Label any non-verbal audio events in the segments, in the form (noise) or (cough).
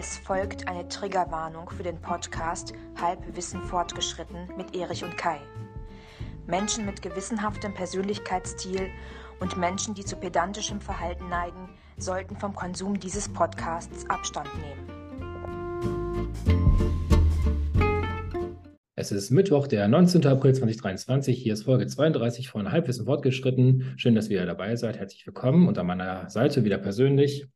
Es folgt eine Triggerwarnung für den Podcast Halbwissen fortgeschritten mit Erich und Kai. Menschen mit gewissenhaftem Persönlichkeitsstil und Menschen, die zu pedantischem Verhalten neigen, sollten vom Konsum dieses Podcasts Abstand nehmen. Es ist Mittwoch, der 19. April 2023. Hier ist Folge 32 von Halbwissen fortgeschritten. Schön, dass ihr dabei seid. Herzlich willkommen. Und an meiner Seite wieder persönlich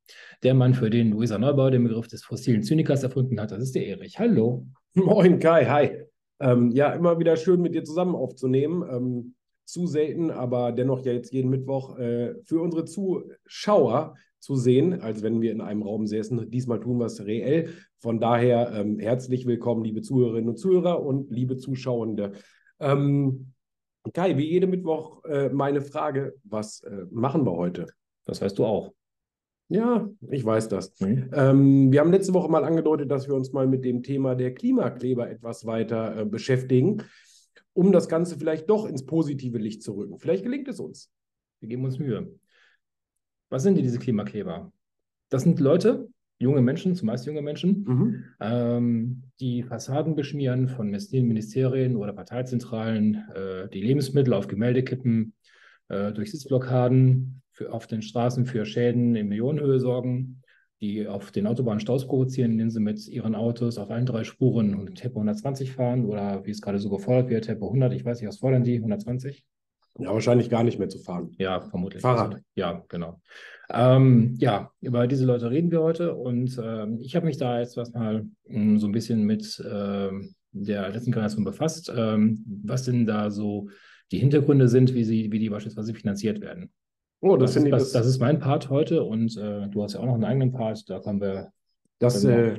der Mann, für den Luisa Neubauer den Begriff des fossilen Zynikers erfunden hat. Das ist der Erich. Hallo. Moin Kai, hi. Ähm, ja, immer wieder schön mit dir zusammen aufzunehmen. Ähm, zu selten, aber dennoch ja jetzt jeden Mittwoch äh, für unsere Zuschauer zu sehen, als wenn wir in einem Raum säßen. Diesmal tun wir es reell. Von daher ähm, herzlich willkommen, liebe Zuhörerinnen und Zuhörer und liebe Zuschauende. Ähm, Kai, wie jede Mittwoch äh, meine Frage, was äh, machen wir heute? Das weißt du auch. Ja, ich weiß das. Mhm. Ähm, wir haben letzte Woche mal angedeutet, dass wir uns mal mit dem Thema der Klimakleber etwas weiter äh, beschäftigen, um das Ganze vielleicht doch ins positive Licht zu rücken. Vielleicht gelingt es uns. Wir geben uns Mühe. Was sind denn diese Klimakleber? Das sind Leute, junge Menschen, zumeist junge Menschen, mhm. ähm, die Fassaden beschmieren von Ministerien oder Parteizentralen, äh, die Lebensmittel auf Gemälde kippen, äh, durch Sitzblockaden für, auf den Straßen für Schäden in Millionenhöhe sorgen, die auf den Autobahnen Staus provozieren, indem sie mit ihren Autos auf allen drei Spuren Tempo 120 fahren oder wie es gerade so gefordert wird, Tempo 100, ich weiß nicht, was fordern die, 120? Ja, wahrscheinlich gar nicht mehr zu fahren. Ja, vermutlich. Fahrrad. Also, ja, genau. Ähm, ja, über diese Leute reden wir heute und ähm, ich habe mich da jetzt was mal mh, hm, so ein bisschen mit ähm, der letzten Generation befasst, ähm, was denn da so die Hintergründe sind, wie sie, wie die beispielsweise finanziert werden. Oh, das, das, ist, das, das ist mein Part heute und äh, du hast ja auch noch einen eigenen Part, da kommen wir das äh,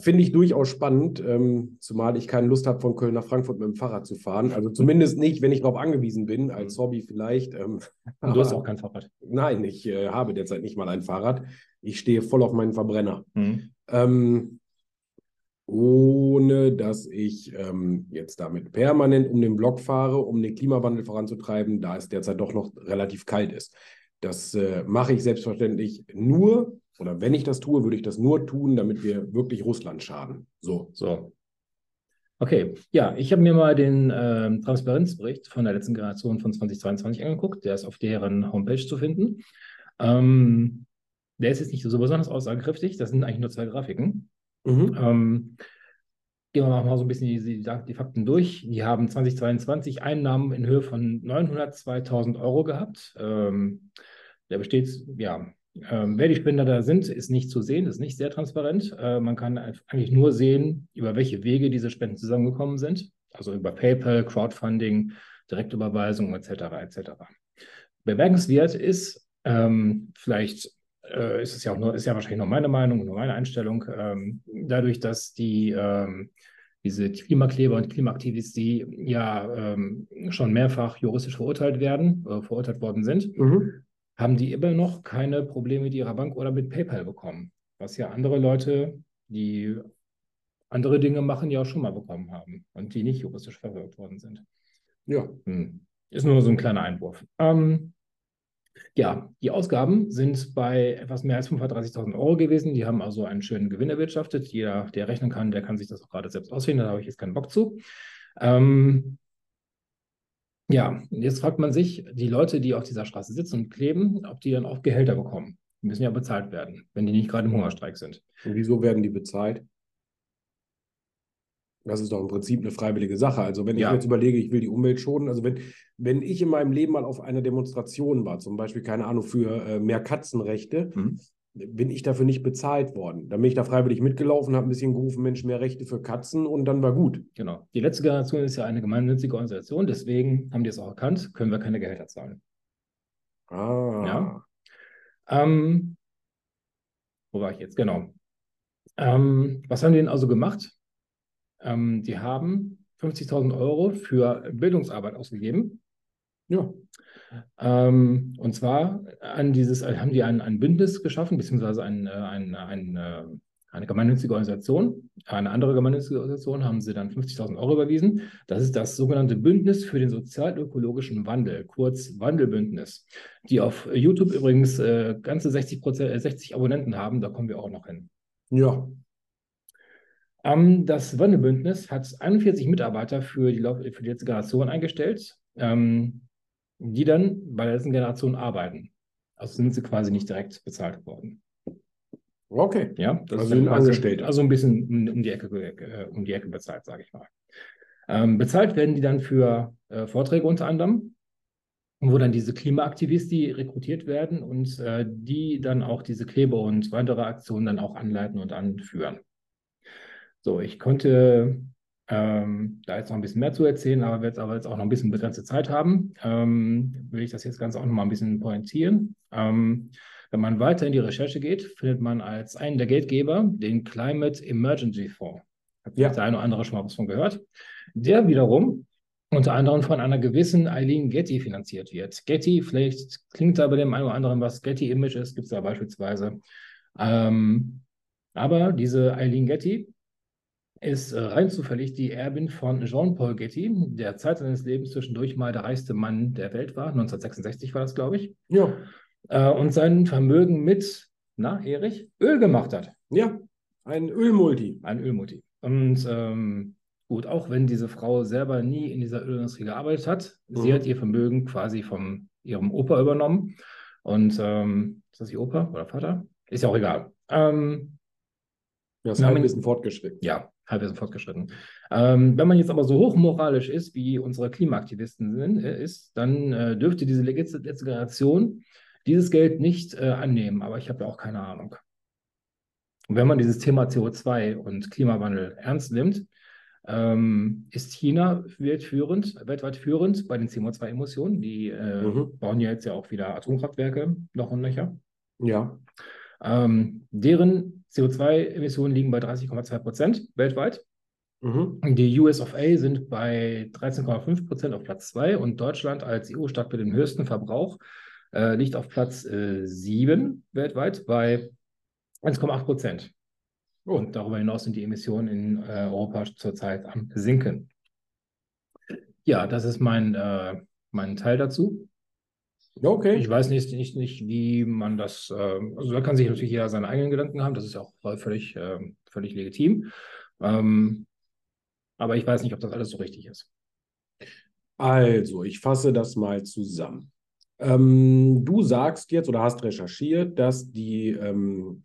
finde ich durchaus spannend, ähm, zumal ich keine Lust habe, von Köln nach Frankfurt mit dem Fahrrad zu fahren. Also zumindest nicht, wenn ich darauf angewiesen bin, als mhm. Hobby vielleicht. Ähm, (laughs) du hast auch kein Fahrrad. Nein, ich äh, habe derzeit nicht mal ein Fahrrad. Ich stehe voll auf meinen Verbrenner. Mhm. Ähm, ohne dass ich ähm, jetzt damit permanent um den Block fahre, um den Klimawandel voranzutreiben, da es derzeit doch noch relativ kalt ist. Das äh, mache ich selbstverständlich nur, oder wenn ich das tue, würde ich das nur tun, damit wir wirklich Russland schaden. So. So. Okay, ja, ich habe mir mal den äh, Transparenzbericht von der letzten Generation von 2022 angeguckt. Der ist auf deren Homepage zu finden. Ähm, der ist jetzt nicht so besonders aussagekräftig. Das sind eigentlich nur zwei Grafiken. Mhm. Ähm, gehen wir mal so ein bisschen die, die, die, Fakten durch. Die haben 2022 Einnahmen in Höhe von 902.000 Euro gehabt. Ähm, der besteht, ja, ähm, wer die Spender da sind, ist nicht zu sehen, ist nicht sehr transparent. Äh, man kann eigentlich nur sehen, über welche Wege diese Spenden zusammengekommen sind. Also über PayPal, Crowdfunding, Direktüberweisung etc. etc. Bemerkenswert ist, ähm, vielleicht äh, ist es ja auch nur, ist ja wahrscheinlich nur meine Meinung, nur meine Einstellung, ähm, dadurch, dass die ähm, diese Klimakleber und Klimaaktivisten ja ähm, schon mehrfach juristisch verurteilt werden, äh, verurteilt worden sind, mhm haben die immer noch keine Probleme mit ihrer Bank oder mit PayPal bekommen. Was ja andere Leute, die andere Dinge machen, ja auch schon mal bekommen haben und die nicht juristisch verfolgt worden sind. Ja. Hm. Ist nur so ein kleiner Einwurf. Ähm, ja, die Ausgaben sind bei etwas mehr als 530.000 Euro gewesen. Die haben also einen schönen Gewinn erwirtschaftet. Jeder, der rechnen kann, der kann sich das auch gerade selbst auswählen. Da habe ich jetzt keinen Bock zu. Ähm, ja, jetzt fragt man sich, die Leute, die auf dieser Straße sitzen und kleben, ob die dann auch Gehälter bekommen. Die müssen ja bezahlt werden, wenn die nicht gerade im Hungerstreik sind. Und wieso werden die bezahlt? Das ist doch im Prinzip eine freiwillige Sache. Also wenn ich ja. jetzt überlege, ich will die Umwelt schonen, also wenn, wenn ich in meinem Leben mal auf einer Demonstration war, zum Beispiel, keine Ahnung, für äh, mehr Katzenrechte, mhm bin ich dafür nicht bezahlt worden. Dann bin ich da freiwillig mitgelaufen, habe ein bisschen gerufen, Mensch, mehr Rechte für Katzen und dann war gut. Genau. Die letzte Generation ist ja eine gemeinnützige Organisation, deswegen haben die es auch erkannt, können wir keine Gehälter zahlen. Ah. Ja. Ähm, wo war ich jetzt? Genau. Ähm, was haben die denn also gemacht? Ähm, die haben 50.000 Euro für Bildungsarbeit ausgegeben. Ja. Ähm, und zwar an dieses, haben die ein, ein Bündnis geschaffen, beziehungsweise ein, äh, ein, ein, äh, eine gemeinnützige Organisation. Eine andere gemeinnützige Organisation haben sie dann 50.000 Euro überwiesen. Das ist das sogenannte Bündnis für den sozial-ökologischen Wandel, kurz Wandelbündnis, die auf YouTube übrigens äh, ganze 60, Prozent, 60 Abonnenten haben. Da kommen wir auch noch hin. Ja, Ähm, das Wandelbündnis hat 41 Mitarbeiter für die, für die letzte Generation eingestellt, ähm, die dann bei der letzten Generation arbeiten. Also sind sie quasi nicht direkt bezahlt worden. Okay. Ja, das Also ist sind Angestellte. Also ein bisschen um die Ecke, äh, um die Ecke bezahlt, sage ich mal. Ähm, bezahlt werden die dann für äh, Vorträge unter anderem, wo dann diese Klimaaktivisten rekrutiert werden und äh, die dann auch diese Kleber und weitere Aktionen dann auch anleiten und anführen. So, ich konnte ähm, da jetzt noch ein bisschen mehr zu erzählen, aber wir jetzt aber jetzt auch noch ein bisschen begrenzte Zeit haben, ähm, will ich das jetzt Ganze auch noch mal ein bisschen pointieren. Ähm, wenn man weiter in die Recherche geht, findet man als einen der Geldgeber den Climate Emergency Fonds. Hat Ja. der eine oder andere schon mal was von gehört. Der wiederum unter anderem von einer gewissen Eileen Getty finanziert wird. Getty, vielleicht klingt da bei dem einen oder anderen was, Getty Images gibt es da beispielsweise. Ähm, aber diese Eileen Getty ist äh, rein zufällig die Erbin von Jean-Paul Getty, der Zeit seines Lebens zwischendurch mal der reichste Mann der Welt war. 1966 war das, glaube ich. Ja. Äh, und sein Vermögen mit, na, Erich, Öl gemacht hat. Ja. Ein Ölmulti. Ein Ölmutti. Und ähm, gut, auch wenn diese Frau selber nie in dieser Ölindustrie gearbeitet hat, sie Mhm. hat ihr Vermögen quasi von ihrem Opa übernommen. Und ähm, ist das ihr Opa oder Vater? Ist ja auch egal. Ähm, Das Ja, man- Halbwissen fortgeschritten. ja, halbwegs fortgeschritten. Ähm, wenn man jetzt aber so hochmoralisch ist, wie unsere Klimaaktivisten sind, äh, ist, dann äh, dürfte diese letzte, letzte Generation dieses Geld nicht äh, annehmen. Aber ich habe ja auch keine Ahnung. Und wenn man dieses Thema CO2 und Klimawandel ernst nimmt, ähm, ist China weltführend, weltweit führend bei den CO2-Emissionen. Die äh, Mhm. bauen ja jetzt ja auch wieder Atomkraftwerke noch und nöcher. Ja. Ähm, deren CO2-Emissionen liegen bei 30,2 Prozent weltweit. Mhm. Die US of A sind bei 13,5 Prozent auf Platz 2 und Deutschland als EU-Staat mit dem höchsten Verbrauch äh, liegt auf Platz äh, 7 weltweit bei 1,8 Prozent. Oh. Und darüber hinaus sind die Emissionen in äh, Europa zurzeit am Sinken. Ja, das ist mein, äh, mein Teil dazu. Okay. Ich weiß nicht, nicht, nicht wie man das, ähm, also da kann sich natürlich jeder seine eigenen Gedanken haben, das ist auch völlig, ähm, völlig legitim. Ähm, aber ich weiß nicht, ob das alles so richtig ist. Also, ich fasse das mal zusammen. Ähm, du sagst jetzt oder hast recherchiert, dass die ähm,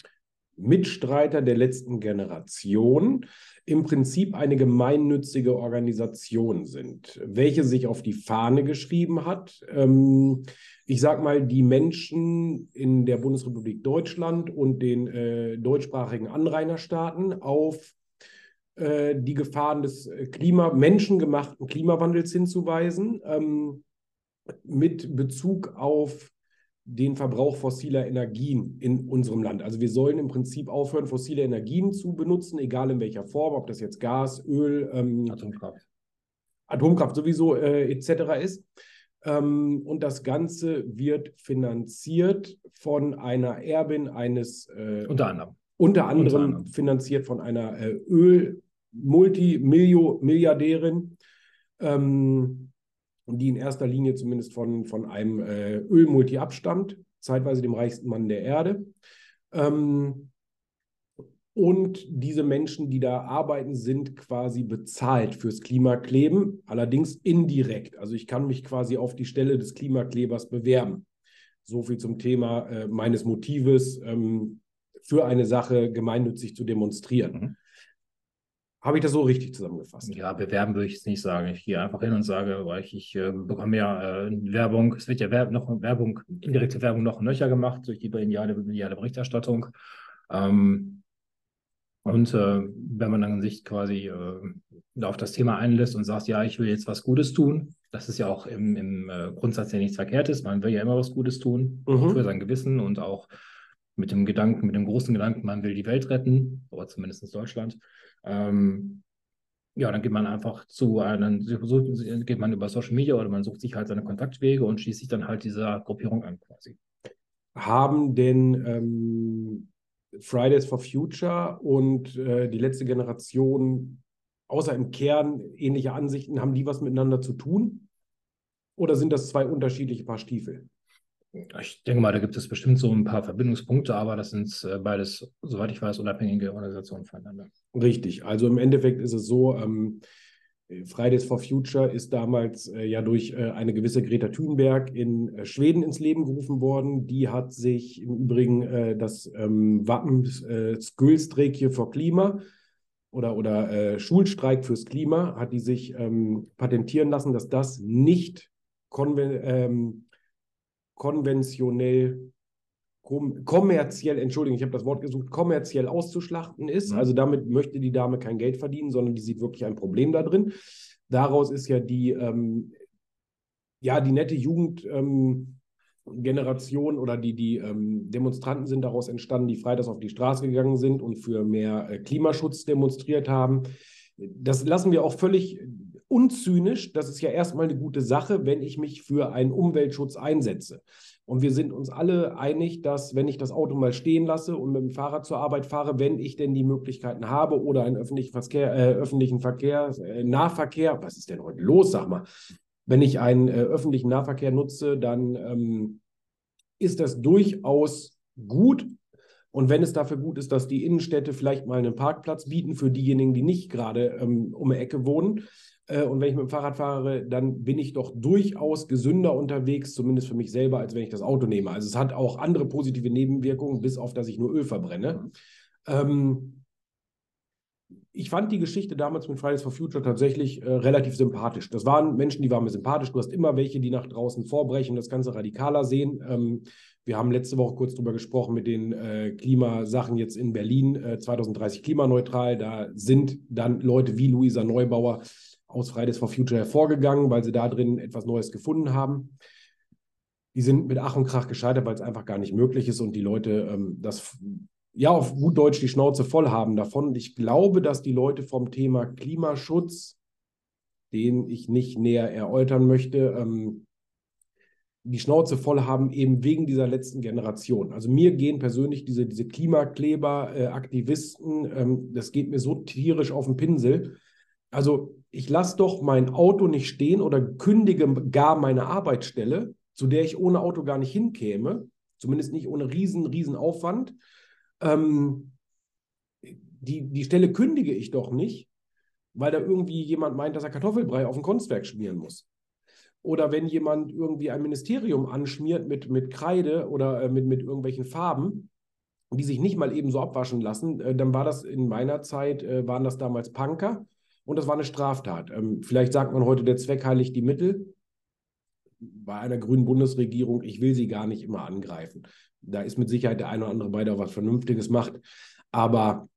Mitstreiter der letzten Generation im Prinzip eine gemeinnützige Organisation sind, welche sich auf die Fahne geschrieben hat, ähm, ich sag mal, die Menschen in der Bundesrepublik Deutschland und den äh, deutschsprachigen Anrainerstaaten auf äh, die Gefahren des äh, Klima, menschengemachten Klimawandels hinzuweisen, ähm, mit Bezug auf den Verbrauch fossiler Energien in unserem Land. Also wir sollen im Prinzip aufhören, fossile Energien zu benutzen, egal in welcher Form, ob das jetzt Gas, Öl, ähm, Atomkraft. Atomkraft sowieso äh, etc. ist. Ähm, und das Ganze wird finanziert von einer Erbin eines äh, Unter anderem. unter anderem anderem. finanziert von einer äh, Öl-Multimilliardärin, ähm, die in erster Linie zumindest von, von einem äh, Ölmulti abstammt, zeitweise dem reichsten Mann der Erde. Ähm, und diese Menschen, die da arbeiten, sind quasi bezahlt fürs Klimakleben, allerdings indirekt. Also ich kann mich quasi auf die Stelle des Klimaklebers bewerben. So viel zum Thema äh, meines Motives, ähm, für eine Sache gemeinnützig zu demonstrieren. Mhm. Habe ich das so richtig zusammengefasst? Ja, bewerben würde ich es nicht sagen. Ich gehe einfach hin und sage, weil ich, ich äh, bekomme ja äh, Werbung, es wird ja Werb noch Werbung, indirekte Werbung noch nöcher gemacht durch die mediale, mediale Berichterstattung. Ähm, und äh, wenn man dann sich quasi äh, auf das Thema einlässt und sagt, ja, ich will jetzt was Gutes tun, das ist ja auch im, im äh, Grundsatz ja nichts Verkehrtes. Man will ja immer was Gutes tun Mhm. für sein Gewissen und auch mit dem Gedanken, mit dem großen Gedanken, man will die Welt retten, oder zumindest Deutschland. Ähm, ja, dann geht man einfach zu einem, geht man über Social Media oder man sucht sich halt seine Kontaktwege und schließt sich dann halt dieser Gruppierung an quasi. Haben denn ähm, Fridays for Future und äh, die letzte Generation, außer im Kern ähnliche Ansichten, haben die was miteinander zu tun? Oder sind das zwei unterschiedliche Paar Stiefel? Ich denke mal, da gibt es bestimmt so ein paar Verbindungspunkte, aber das sind äh, beides, soweit ich weiß, unabhängige Organisationen voneinander. Richtig. Also im Endeffekt ist es so, ähm, Fridays for Future ist damals äh, ja durch äh, eine gewisse Greta Thunberg in äh, Schweden ins Leben gerufen worden. Die hat sich im Übrigen äh, das ähm, Wappen äh, Skülstreik für Klima oder, oder äh, Schulstreik fürs Klima hat die sich ähm, patentieren lassen, dass das nicht konven ähm, konventionell, kom kommerziell, Entschuldigung, ich habe das Wort gesucht, kommerziell auszuschlachten ist. Mhm. Also damit möchte die Dame kein Geld verdienen, sondern die sieht wirklich ein Problem da drin. Daraus ist ja die, ähm, ja, die nette Jugend. Ähm, Generation oder die, die ähm, Demonstranten sind daraus entstanden, die freitags auf die Straße gegangen sind und für mehr äh, Klimaschutz demonstriert haben. Das lassen wir auch völlig unzynisch, das ist ja erstmal eine gute Sache, wenn ich mich für einen Umweltschutz einsetze. Und wir sind uns alle einig, dass wenn ich das Auto mal stehen lasse und mit dem Fahrrad zur Arbeit fahre, wenn ich denn die Möglichkeiten habe oder einen öffentlichen Verkehr, äh, öffentlichen Verkehr, äh, Nahverkehr, was ist denn heute los, sag mal, wenn ich einen äh, öffentlichen Nahverkehr nutze, dann ähm, ist das durchaus gut. Und wenn es dafür gut ist, dass die Innenstädte vielleicht mal einen Parkplatz bieten für diejenigen, die nicht gerade ähm, um die Ecke wohnen, und wenn ich mit dem Fahrrad fahre, dann bin ich doch durchaus gesünder unterwegs, zumindest für mich selber, als wenn ich das Auto nehme. Also es hat auch andere positive Nebenwirkungen, bis auf dass ich nur Öl verbrenne. Ähm, ich fand die Geschichte damals mit Fridays for Future tatsächlich äh, relativ sympathisch. Das waren Menschen, die waren mir sympathisch. Du hast immer welche, die nach draußen vorbrechen, das Ganze radikaler sehen. Ähm, wir haben letzte Woche kurz darüber gesprochen mit den äh, Klimasachen jetzt in Berlin, äh, 2030 klimaneutral. Da sind dann Leute wie Luisa Neubauer aus Fridays for Future hervorgegangen, weil sie da drin etwas Neues gefunden haben. Die sind mit Ach und Krach gescheitert, weil es einfach gar nicht möglich ist und die Leute ähm, das ja auf gut Deutsch die Schnauze voll haben davon. Und ich glaube, dass die Leute vom Thema Klimaschutz, den ich nicht näher erläutern möchte, ähm, die Schnauze voll haben, eben wegen dieser letzten Generation. Also mir gehen persönlich diese, diese Klimakleber, äh, ähm, das geht mir so tierisch auf den Pinsel. Also ich lasse doch mein Auto nicht stehen oder kündige gar meine Arbeitsstelle, zu der ich ohne Auto gar nicht hinkäme, zumindest nicht ohne riesen, riesen Aufwand. Ähm, die, die Stelle kündige ich doch nicht, weil da irgendwie jemand meint, dass er Kartoffelbrei auf dem Kunstwerk schmieren muss. Oder wenn jemand irgendwie ein Ministerium anschmiert mit, mit Kreide oder äh, mit, mit irgendwelchen Farben, die sich nicht mal eben so abwaschen lassen, äh, dann war das in meiner Zeit, äh, waren das damals Punker und das war eine Straftat. Ähm, vielleicht sagt man heute, der Zweck heiligt die Mittel. Bei einer grünen Bundesregierung, ich will sie gar nicht immer angreifen. Da ist mit Sicherheit der eine oder andere bei, der was Vernünftiges macht. Aber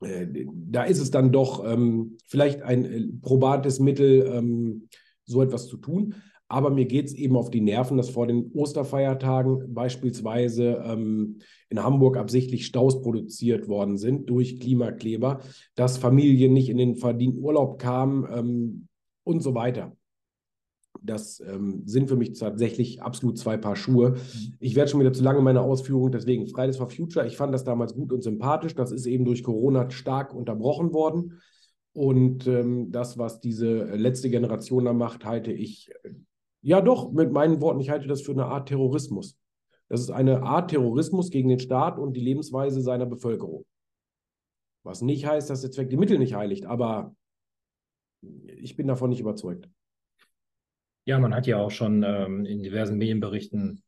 äh, da ist es dann doch ähm, vielleicht ein äh, probates Mittel, ähm, so etwas zu tun. Aber mir geht es eben auf die Nerven, dass vor den Osterfeiertagen beispielsweise ähm, in Hamburg absichtlich Staus produziert worden sind durch Klimakleber, dass Familien nicht in den verdienten Urlaub kamen ähm, und so weiter. Das ähm, sind für mich tatsächlich absolut zwei Paar Schuhe. Ich werde schon wieder zu lange in meiner Ausführung, deswegen Fridays for Future. Ich fand das damals gut und sympathisch. Das ist eben durch Corona stark unterbrochen worden. Und ähm, das, was diese letzte Generation da macht, halte ich ja, doch, mit meinen Worten, ich halte das für eine Art Terrorismus. Das ist eine Art Terrorismus gegen den Staat und die Lebensweise seiner Bevölkerung. Was nicht heißt, dass der Zweck die Mittel nicht heiligt, aber ich bin davon nicht überzeugt. Ja, man hat ja auch schon ähm, in diversen Medienberichten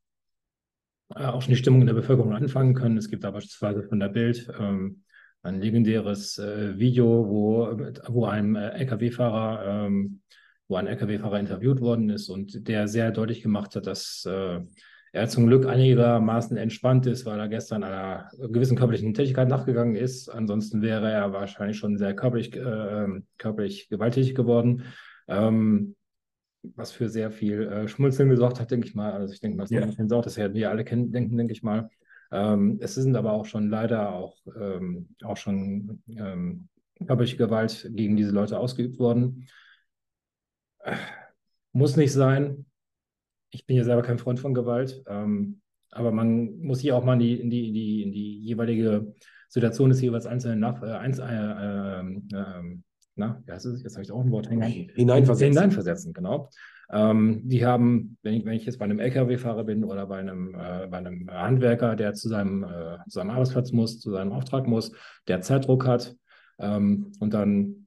äh, auch schon die Stimmung in der Bevölkerung anfangen können. Es gibt da beispielsweise von der Bild ähm, ein legendäres äh, Video, wo, wo einem äh, Lkw-Fahrer ähm, wo ein Lkw-Fahrer interviewt worden ist und der sehr deutlich gemacht hat, dass äh, er zum Glück einigermaßen entspannt ist, weil er gestern einer gewissen körperlichen Tätigkeit nachgegangen ist. Ansonsten wäre er wahrscheinlich schon sehr körperlich, äh, körperlich gewalttätig geworden. Ähm, was für sehr viel äh, Schmunzeln gesorgt hat, denke ich mal. Also ich denke mal, das ja. yeah. auch, das werden wir alle kennen, denken, denke ich mal. Ähm, es sind aber auch schon leider auch, ähm, auch schon ähm, körperliche Gewalt gegen diese Leute ausgeübt worden. Muss nicht sein. Ich bin ja selber kein Freund von Gewalt. Ähm, aber man muss hier auch mal in die, in die, in die, in die jeweilige Situation des jeweils einzelnen nach, äh, eins, äh, äh, na, wie heißt es? Jetzt habe ich auch ein Wort hängen. Hineinversetzen. Hineinversetzen, genau. Ähm, die haben, wenn ich, wenn ich jetzt bei einem LKW-Fahrer bin oder bei einem, äh, bei einem Handwerker, der zu seinem, äh, zu seinem Arbeitsplatz muss, zu seinem Auftrag muss, der Zeitdruck hat ähm, und dann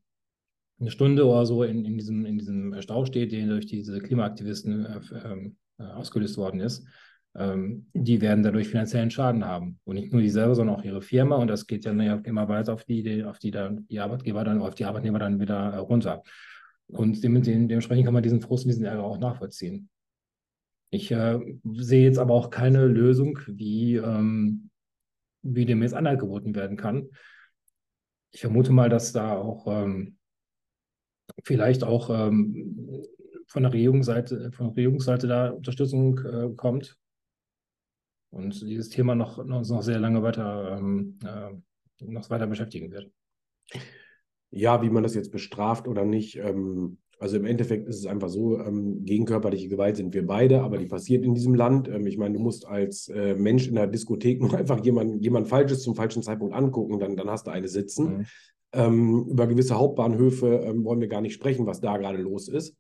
eine Stunde oder so in, in, diesem, in diesem Stau steht, der durch diese Klimaaktivisten äh, ähm, äh, ausgelöst worden ist, ähm, die werden dadurch finanziellen Schaden haben. Und nicht nur die selber, sondern auch ihre Firma. Und das geht ja immer weiter auf die, auf die, dann, die Arbeitgeber dann, auf die Arbeitnehmer dann wieder äh, runter. Und dementsprechend kann man diesen Frust und diesen Ärger auch nachvollziehen. Ich äh, sehe jetzt aber auch keine Lösung, wie, ähm, wie dem jetzt Anhalt geboten werden kann. Ich vermute mal, dass da auch ähm, vielleicht auch ähm, von der Regierungsseite, von der Regierungsseite da Unterstützung äh, kommt und dieses Thema noch, noch, noch sehr lange weiter, ähm, äh, noch weiter beschäftigen wird. Ja, wie man das jetzt bestraft oder nicht. Ähm, also im Endeffekt ist es einfach so, ähm, gegen körperliche Gewalt sind wir beide, aber die passiert in diesem Land. Ähm, ich meine, du musst als äh, Mensch in der Diskothek (laughs) nur einfach jemand, jemand Falsches zum falschen Zeitpunkt angucken, dann, dann hast du eine sitzen. Mhm. Ähm, über gewisse Hauptbahnhöfe ähm, wollen wir gar nicht sprechen, was da gerade los ist.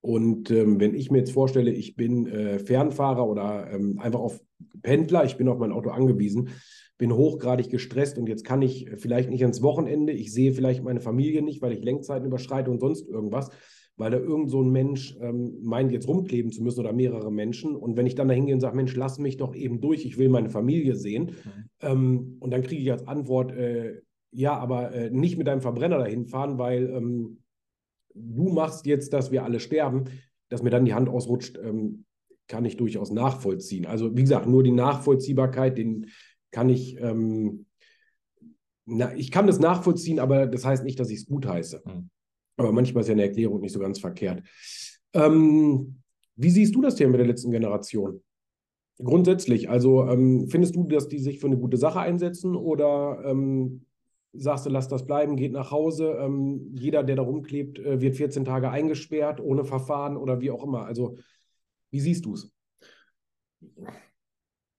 Und ähm, wenn ich mir jetzt vorstelle, ich bin äh, Fernfahrer oder ähm, einfach auf Pendler, ich bin auf mein Auto angewiesen, bin hochgradig gestresst und jetzt kann ich vielleicht nicht ans Wochenende, ich sehe vielleicht meine Familie nicht, weil ich Lenkzeiten überschreite und sonst irgendwas, weil da irgend so ein Mensch ähm, meint, jetzt rumkleben zu müssen oder mehrere Menschen. Und wenn ich dann da hingehe und sage, Mensch, lass mich doch eben durch, ich will meine Familie sehen. Mhm. Ähm, und dann kriege ich als Antwort, äh, ja, aber äh, nicht mit deinem Verbrenner dahin fahren, weil ähm, du machst jetzt, dass wir alle sterben, dass mir dann die Hand ausrutscht, ähm, kann ich durchaus nachvollziehen. Also wie gesagt, nur die Nachvollziehbarkeit, den kann ich, ähm, na, ich kann das nachvollziehen, aber das heißt nicht, dass ich es gut heiße. Mhm. Aber manchmal ist ja eine Erklärung nicht so ganz verkehrt. Ähm, wie siehst du das Thema mit der letzten Generation? Grundsätzlich, also ähm, findest du, dass die sich für eine gute Sache einsetzen oder ähm, sagst du, lass das bleiben, geht nach Hause. Ähm, jeder, der da rumklebt, äh, wird 14 Tage eingesperrt, ohne Verfahren oder wie auch immer. Also, wie siehst du es?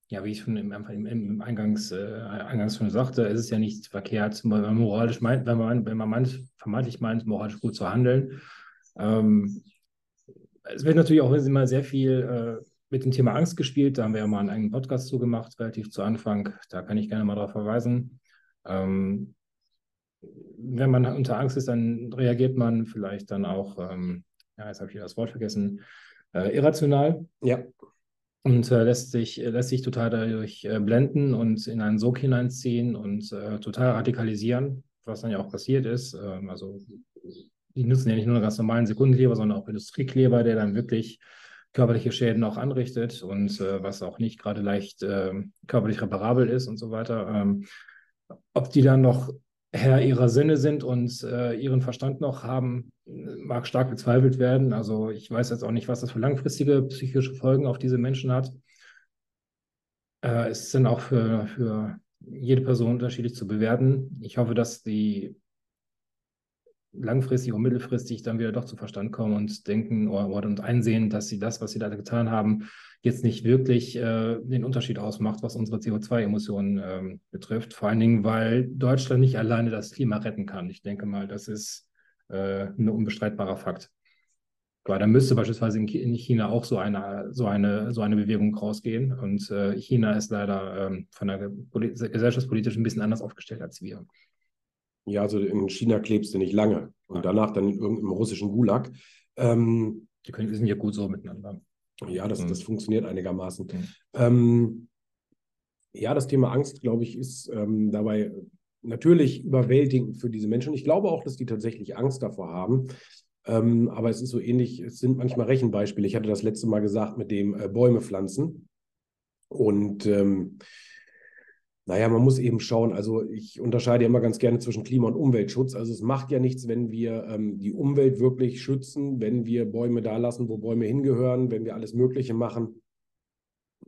Ja, wie ich schon im, im, im Eingangs, äh, Eingangs schon sagte, ist es ja nicht verkehrt, wenn man moralisch meint, wenn man, wenn man meint, vermeintlich meint, moralisch gut zu handeln. Ähm, es wird natürlich auch immer sehr viel äh, mit dem Thema Angst gespielt. Da haben wir ja mal einen eigenen Podcast zugemacht, relativ zu Anfang. Da kann ich gerne mal darauf verweisen. Ähm, wenn man unter Angst ist, dann reagiert man vielleicht dann auch, ähm, ja, jetzt habe ich das Wort vergessen, äh, irrational. Ja. Und äh, lässt, sich, lässt sich total dadurch äh, blenden und in einen Sog hineinziehen und äh, total radikalisieren, was dann ja auch passiert ist. Ähm, also die nutzen ja nicht nur einen ganz normalen Sekundenkleber, sondern auch Industriekleber, der dann wirklich körperliche Schäden auch anrichtet und äh, was auch nicht gerade leicht äh, körperlich reparabel ist und so weiter. Ähm, ob die dann noch Herr ihrer Sinne sind und äh, ihren Verstand noch haben, mag stark bezweifelt werden. Also ich weiß jetzt auch nicht, was das für langfristige psychische Folgen auf diese Menschen hat. Äh, es sind auch für, für jede Person unterschiedlich zu bewerten. Ich hoffe, dass die langfristig und mittelfristig dann wieder doch zu Verstand kommen und denken oder, und einsehen, dass sie das, was sie da getan haben, jetzt nicht wirklich äh, den Unterschied ausmacht, was unsere CO2-Emissionen ähm, betrifft. Vor allen Dingen, weil Deutschland nicht alleine das Klima retten kann. Ich denke mal, das ist äh, ein unbestreitbarer Fakt. Weil da müsste beispielsweise in China auch so eine, so eine, so eine Bewegung rausgehen. Und äh, China ist leider ähm, von der gesellschaftspolitisch ein bisschen anders aufgestellt als wir. Ja, also in China klebst du nicht lange und danach dann in irgendeinem russischen Gulag. Ähm, die können, sind ja gut so miteinander. Ja, das, mhm. das funktioniert einigermaßen. Mhm. Ähm, ja, das Thema Angst, glaube ich, ist ähm, dabei natürlich überwältigend für diese Menschen. Ich glaube auch, dass die tatsächlich Angst davor haben. Ähm, aber es ist so ähnlich, es sind manchmal Rechenbeispiele. Ich hatte das letzte Mal gesagt mit dem äh, Bäume pflanzen. Und ähm, naja, man muss eben schauen. Also ich unterscheide ja immer ganz gerne zwischen Klima- und Umweltschutz. Also es macht ja nichts, wenn wir ähm, die Umwelt wirklich schützen, wenn wir Bäume da lassen, wo Bäume hingehören, wenn wir alles Mögliche machen.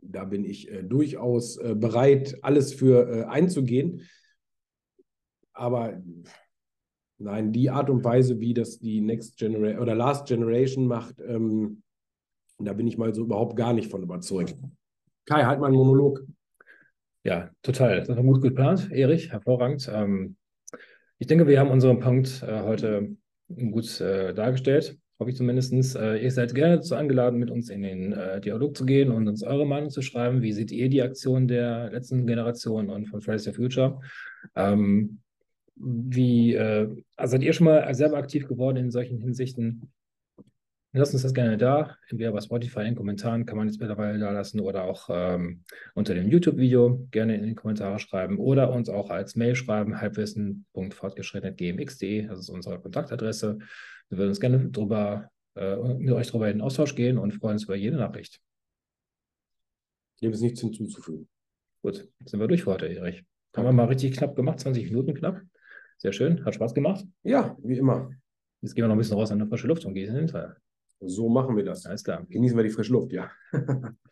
Da bin ich äh, durchaus äh, bereit, alles für äh, einzugehen. Aber nein, die Art und Weise, wie das die Next Generation oder Last Generation macht, ähm, da bin ich mal so überhaupt gar nicht von überzeugt. Kai, halt mal einen Monolog. Ja, total. Das war gut geplant, Erich, hervorragend. Ähm, ich denke, wir haben unseren Punkt äh, heute gut äh, dargestellt hoffe ich zumindest. Äh, ihr seid gerne dazu eingeladen, mit uns in den äh, Dialog zu gehen und uns eure Meinung zu schreiben. Wie seht ihr die Aktion der letzten Generation und von Fridays for Future? Ähm, wie, äh, seid ihr schon mal selber aktiv geworden in solchen Hinsichten? Lasst uns das gerne da. Entweder bei Spotify in den Kommentaren kann man jetzt mittlerweile da lassen oder auch ähm, unter dem YouTube-Video gerne in den Kommentare schreiben oder uns auch als Mail schreiben, halbwissen.fortgeschritten.gmx.de. Das ist unsere Kontaktadresse. Wir würden uns gerne drüber, äh, mit euch darüber in den Austausch gehen und freuen uns über jede Nachricht. Dem ist nichts hinzuzufügen. Gut, sind wir durch für heute, Erich. Haben wir mal richtig knapp gemacht, 20 Minuten knapp. Sehr schön, hat Spaß gemacht. Ja, wie immer. Jetzt gehen wir noch ein bisschen raus an die frische Luft und gehen in den Fall. So machen wir das. Alles klar. Genießen wir die frische Luft, ja. (laughs)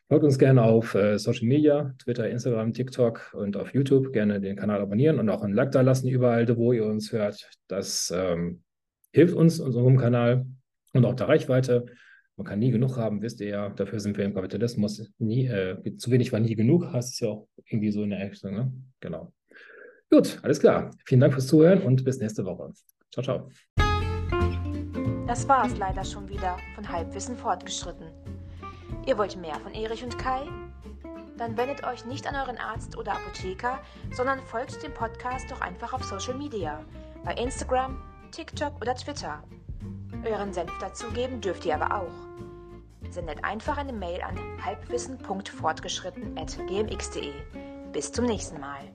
Folgt uns gerne auf äh, Social Media, Twitter, Instagram, TikTok und auf YouTube. Gerne den Kanal abonnieren und auch ein Like da lassen, überall, wo ihr uns hört. Das ähm, hilft uns, unserem Kanal und auch der Reichweite. Man kann nie genug haben, wisst ihr ja. Dafür sind wir im Kapitalismus. Nie, äh, zu wenig war nie genug, heißt es ja auch irgendwie so in der Richtung. Ne? Genau. Gut, alles klar. Vielen Dank fürs Zuhören und bis nächste Woche. Ciao, ciao. Das war es leider schon wieder von Halbwissen fortgeschritten. Ihr wollt mehr von Erich und Kai? Dann wendet euch nicht an euren Arzt oder Apotheker, sondern folgt dem Podcast doch einfach auf Social Media, bei Instagram, TikTok oder Twitter. Euren Senf dazugeben dürft ihr aber auch. Sendet einfach eine Mail an halbwissen.fortgeschritten.gmx.de. Bis zum nächsten Mal.